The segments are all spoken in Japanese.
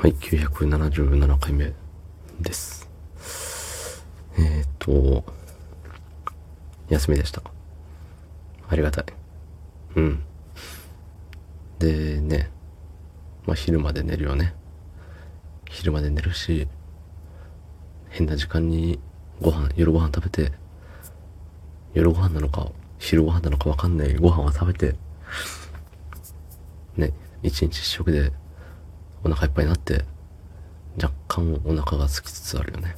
はい、977回目です。えーっと、休みでした。ありがたい。うん。でね、まあ昼まで寝るよね。昼まで寝るし、変な時間にご飯、夜ご飯食べて、夜ご飯なのか、昼ご飯なのかわかんないご飯を食べて、ね、一日一食でお腹いっぱいになって、若干お腹が空きつつあるよね。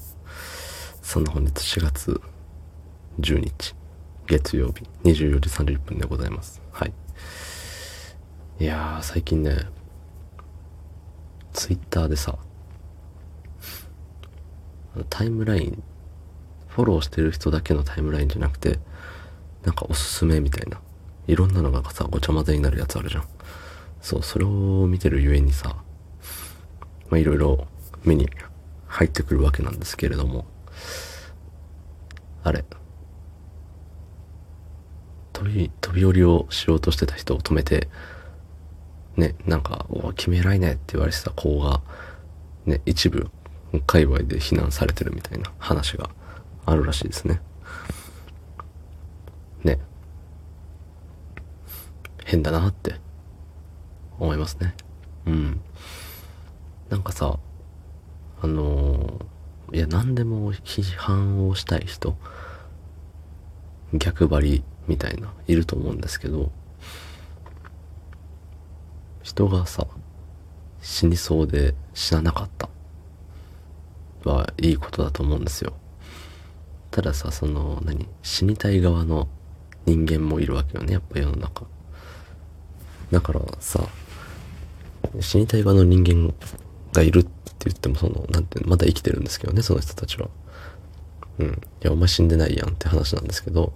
そんな本日4月10日、月曜日24時30分でございます。はい。いやー、最近ね、ツイッターでさ、タイムライン、フォローしてる人だけのタイムラインじゃなくて、なんかおすすめみたいな、いろんなのがさ、ごちゃ混ぜになるやつあるじゃん。そう、それを見てるゆえにさ、まあいろいろ目に入ってくるわけなんですけれども、あれ、飛び、飛び降りをしようとしてた人を止めて、ね、なんか、お君偉いねって言われてた子が、ね、一部、界隈で非難されてるみたいな話があるらしいですね。ね。変だなって思いますね。うん。なんかさ、あのーいや、何でも批判をしたい人、逆張りみたいな、いると思うんですけど、人がさ、死にそうで死ななかったはいいことだと思うんですよ。たださ、その、何死にたい側の人間もいるわけよね、やっぱ世の中。だからさ、死にたい側の人間がいるって言っても、その、なんて、まだ生きてるんですけどね、その人たちは。うん。いや、お前死んでないやんって話なんですけど、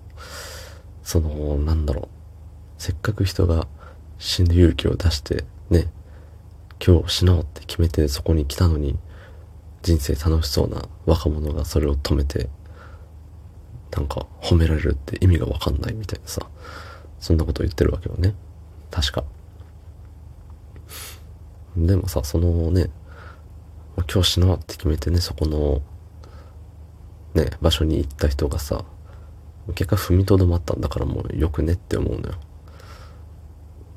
その、なんだろう。せっかく人が死ぬ勇気を出して、ね、今日死のうって決めてそこに来たのに、人生楽しそうな若者がそれを止めて、なんか褒められるって意味がわかんないみたいなさ、そんなことを言ってるわけよね。確か。でもさ、そのね、今日死のうって決めてね、そこの、ね、場所に行った人がさ、結果踏みとどまったんだからもうよくねって思うのよ。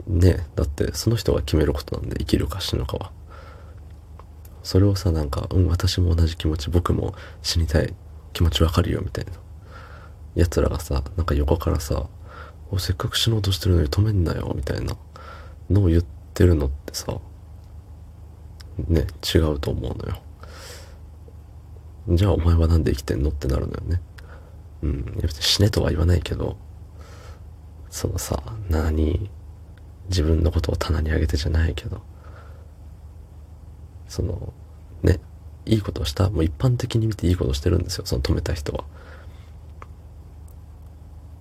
ねだってその人が決めることなんで生きるか死ぬかは。それをさ、なんか、うん、私も同じ気持ち、僕も死にたい気持ちわかるよみたいな。奴らがさ、なんか横からさ、おせっかく死のうとしてるのに止めんなよみたいなのを言ってるのってさ、ね、違うと思うのよ。じゃあお前はなんで生きてんのってなるのよね。うん。死ねとは言わないけど、そのさ、何、自分のことを棚に上げてじゃないけど、その、ね、いいことをした、もう一般的に見ていいことをしてるんですよ、その止めた人は。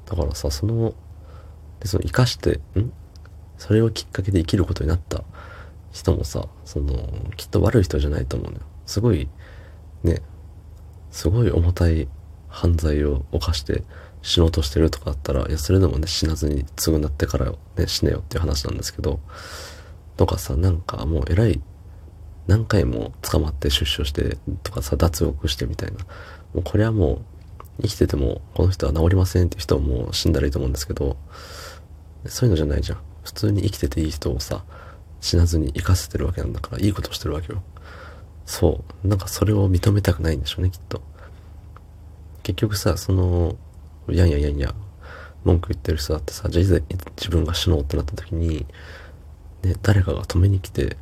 だからさ、その、で、その生かして、ん？それをきっかけで生きることになった人もさ、その、きっと悪い人じゃないと思うのよ。すごい、ね、すごい重たい犯罪を犯して死のうとしてるとかだったら、いや、それでもね、死なずに償ってからね、死ねよっていう話なんですけど、とかさ、なんかもう偉い、何回も捕まって出所して、とかさ、脱獄してみたいな。もうこれはもう、生きてても、この人は治りませんっていう人はもう死んだらいいと思うんですけど、そういうのじゃないじゃん。普通に生きてていい人をさ、死なずに生かせてるわけなんだから、いいことしてるわけよ。そう。なんかそれを認めたくないんでしょうね、きっと。結局さ、その、やんややんや、文句言ってる人だってさ、じゃあいざ自分が死のうってなった時に、ね、誰かが止めに来て、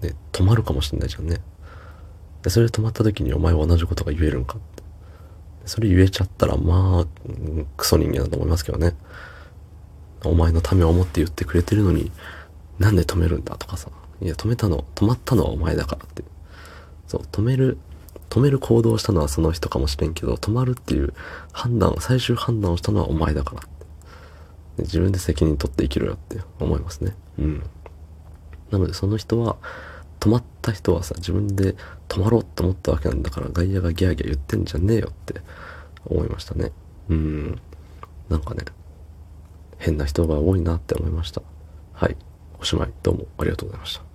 ね、止まるかもしれないじゃんね。で、それで止まった時にお前は同じことが言えるんかって。それ言えちゃったら、まあ、クソ人間だと思いますけどね。お前のためを思って言ってくれてるのに、なんで止めるんだとかさ。いや、止めたの、止まったのはお前だからって。そう、止める、止める行動をしたのはその人かもしれんけど、止まるっていう判断、最終判断をしたのはお前だからって。で自分で責任取って生きろよって思いますね。うん。なのでその人は、止まった人はさ、自分で止まろうと思ったわけなんだから、外野がギャーギャー言ってんじゃねえよって思いましたね。うん。なんかね、変な人が多いなって思いました。はい。おしまい。どうもありがとうございました。